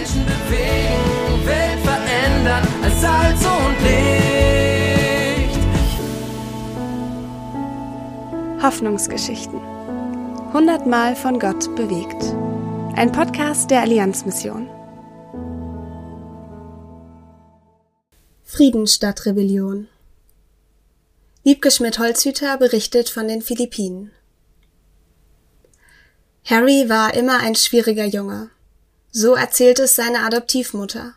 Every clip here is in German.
Menschen bewegen, Welt verändern als Salz und Licht. Hoffnungsgeschichten. Hundertmal von Gott bewegt. Ein Podcast der Allianzmission. Frieden statt Rebellion. Wiebke Schmidt-Holzhüter berichtet von den Philippinen. Harry war immer ein schwieriger Junge. So erzählt es seine Adoptivmutter.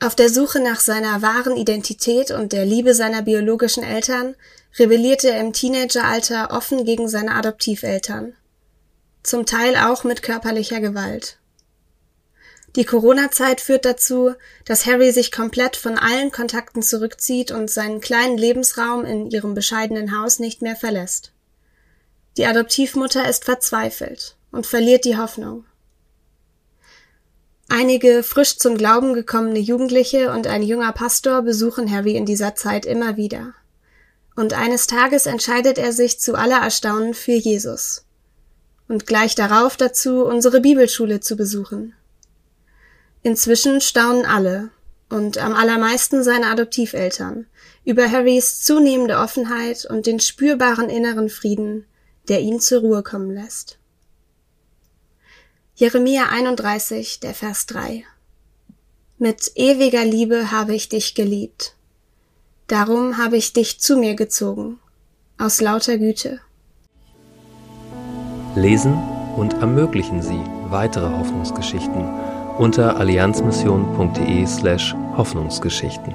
Auf der Suche nach seiner wahren Identität und der Liebe seiner biologischen Eltern rebellierte er im Teenageralter offen gegen seine Adoptiveltern. Zum Teil auch mit körperlicher Gewalt. Die Corona-Zeit führt dazu, dass Harry sich komplett von allen Kontakten zurückzieht und seinen kleinen Lebensraum in ihrem bescheidenen Haus nicht mehr verlässt. Die Adoptivmutter ist verzweifelt und verliert die Hoffnung. Einige frisch zum Glauben gekommene Jugendliche und ein junger Pastor besuchen Harry in dieser Zeit immer wieder. Und eines Tages entscheidet er sich zu aller Erstaunen für Jesus. Und gleich darauf dazu, unsere Bibelschule zu besuchen. Inzwischen staunen alle, und am allermeisten seine Adoptiveltern, über Harrys zunehmende Offenheit und den spürbaren inneren Frieden, der ihn zur Ruhe kommen lässt. Jeremia 31, der Vers 3 Mit ewiger Liebe habe ich dich geliebt. Darum habe ich dich zu mir gezogen, aus lauter Güte. Lesen und ermöglichen Sie weitere Hoffnungsgeschichten unter allianzmission.de slash Hoffnungsgeschichten.